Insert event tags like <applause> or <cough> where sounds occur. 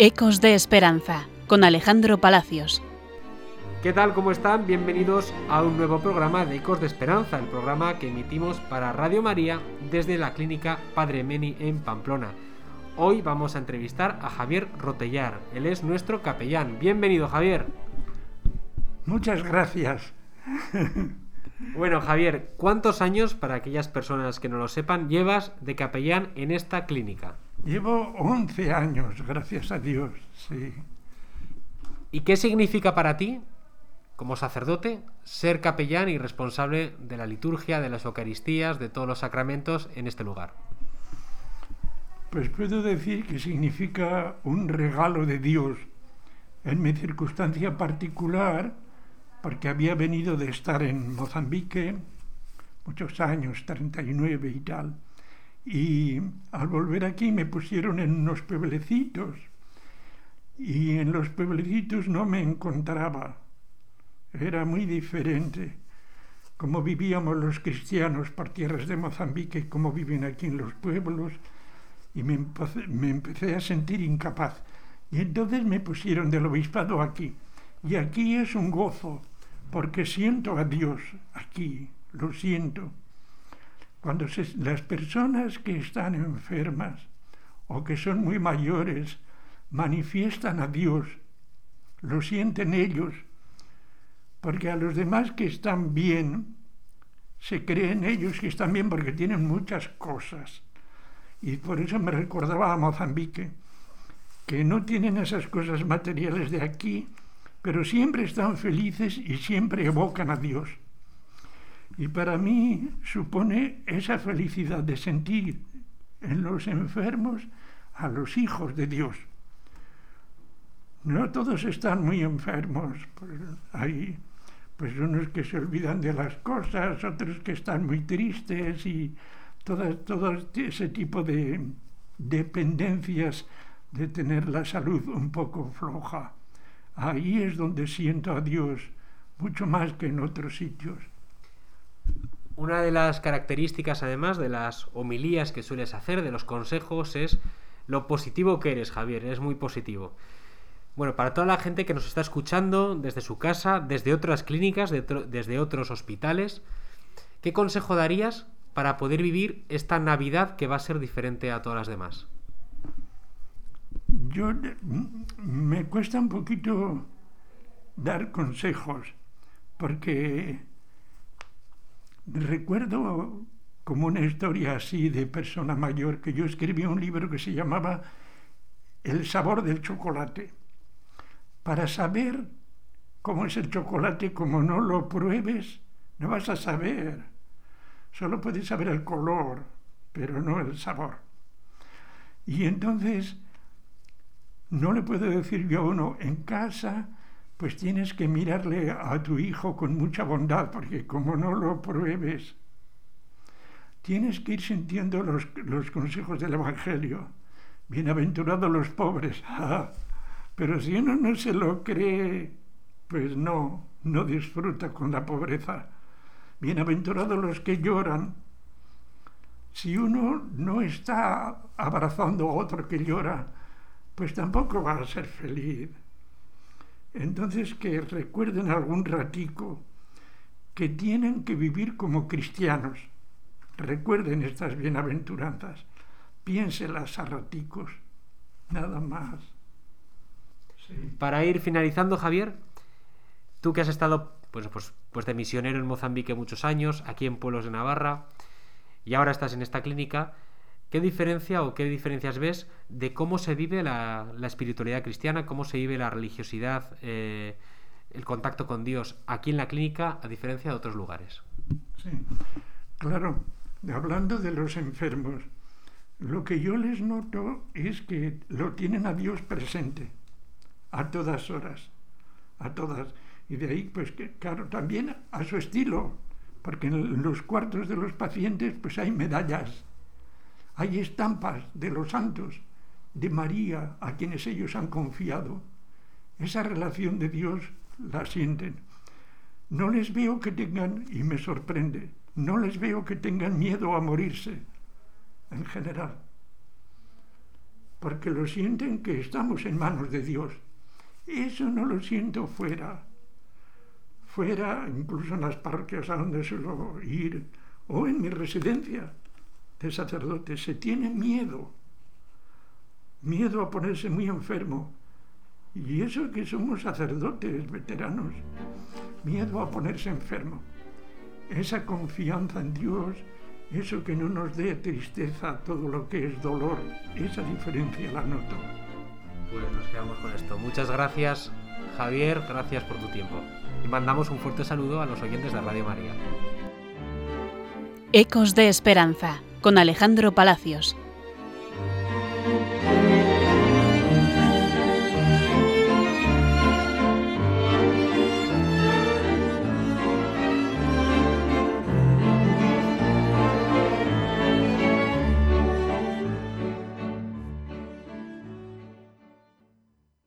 Ecos de Esperanza, con Alejandro Palacios. ¿Qué tal? ¿Cómo están? Bienvenidos a un nuevo programa de Ecos de Esperanza, el programa que emitimos para Radio María desde la clínica Padre Meni en Pamplona. Hoy vamos a entrevistar a Javier Rotellar, él es nuestro capellán. Bienvenido, Javier. Muchas gracias. <laughs> Bueno, Javier, ¿cuántos años, para aquellas personas que no lo sepan, llevas de capellán en esta clínica? Llevo 11 años, gracias a Dios, sí. ¿Y qué significa para ti, como sacerdote, ser capellán y responsable de la liturgia, de las Eucaristías, de todos los sacramentos en este lugar? Pues puedo decir que significa un regalo de Dios. En mi circunstancia particular, porque había venido de estar en Mozambique muchos años, 39 y tal, y al volver aquí me pusieron en unos pueblecitos y en los pueblecitos no me encontraba. Era muy diferente como vivíamos los cristianos por tierras de Mozambique, como viven aquí en los pueblos, y me empecé, me empecé a sentir incapaz. Y entonces me pusieron del obispado aquí. Y aquí es un gozo, porque siento a Dios aquí, lo siento. Cuando las personas que están enfermas o que son muy mayores manifiestan a Dios, lo sienten ellos, porque a los demás que están bien, se creen ellos que están bien porque tienen muchas cosas. Y por eso me recordaba a Mozambique, que no tienen esas cosas materiales de aquí, pero siempre están felices y siempre evocan a Dios. Y para mí supone esa felicidad de sentir en los enfermos a los hijos de Dios. No todos están muy enfermos, pues hay pues unos que se olvidan de las cosas, otros que están muy tristes y todo, todo ese tipo de dependencias de tener la salud un poco floja. Ahí es donde siento a Dios mucho más que en otros sitios. Una de las características, además, de las homilías que sueles hacer, de los consejos, es lo positivo que eres, Javier. Eres muy positivo. Bueno, para toda la gente que nos está escuchando desde su casa, desde otras clínicas, desde otros hospitales, ¿qué consejo darías para poder vivir esta Navidad que va a ser diferente a todas las demás? yo me cuesta un poquito dar consejos porque recuerdo como una historia así de persona mayor que yo escribí un libro que se llamaba El sabor del chocolate. Para saber cómo es el chocolate, como no lo pruebes, no vas a saber. Solo puedes saber el color, pero no el sabor. Y entonces no le puedo decir yo a uno, en casa, pues tienes que mirarle a tu hijo con mucha bondad, porque como no lo pruebes, tienes que ir sintiendo los, consejos del Evangelio. Bienaventurados los pobres. <laughs> Ah, pero si uno no se lo cree, pues no, no disfruta con la pobreza. Bienaventurados los que lloran. Si uno no está abrazando a otro que llora, pues tampoco va a ser feliz. Entonces que recuerden algún ratico que tienen que vivir como cristianos. Recuerden estas bienaventuranzas, piénselas a raticos, nada más. Para ir finalizando, Javier, tú que has estado pues, pues, pues de misionero en Mozambique muchos años, aquí en Pueblos de Navarra, y ahora estás en esta clínica, ¿Qué diferencia o qué diferencias ves de cómo se vive la, espiritualidad cristiana, cómo se vive la religiosidad, eh, el contacto con Dios aquí en la clínica, a diferencia de otros lugares? Sí, claro. Hablando de los enfermos, lo que yo les noto es que lo tienen a Dios presente, a todas horas, a todas. Y de ahí, pues, claro, también a su estilo, porque en los cuartos de los pacientes, pues hay medallas hay estampas de los santos, de María, a quienes ellos han confiado. Esa relación de Dios la sienten. No les veo que tengan, y me sorprende, no les veo que tengan miedo a morirse, en general. porque lo sienten que estamos en manos de Dios. Eso no lo siento fuera. Fuera, incluso en las parroquias a donde suelo ir, o en mi residencia de sacerdote, se tiene miedo. Miedo a ponerse muy enfermo. Y eso que somos sacerdotes veteranos. Miedo a ponerse enfermo. Esa confianza en Dios eso que no nos dé tristeza todo lo que es dolor, esa diferencia la noto. Pues nos quedamos con esto. Muchas gracias, Javier, gracias por tu tiempo. Y mandamos un fuerte saludo a los oyentes de Radio María. Ecos de Esperanza, con Alejandro Palacios.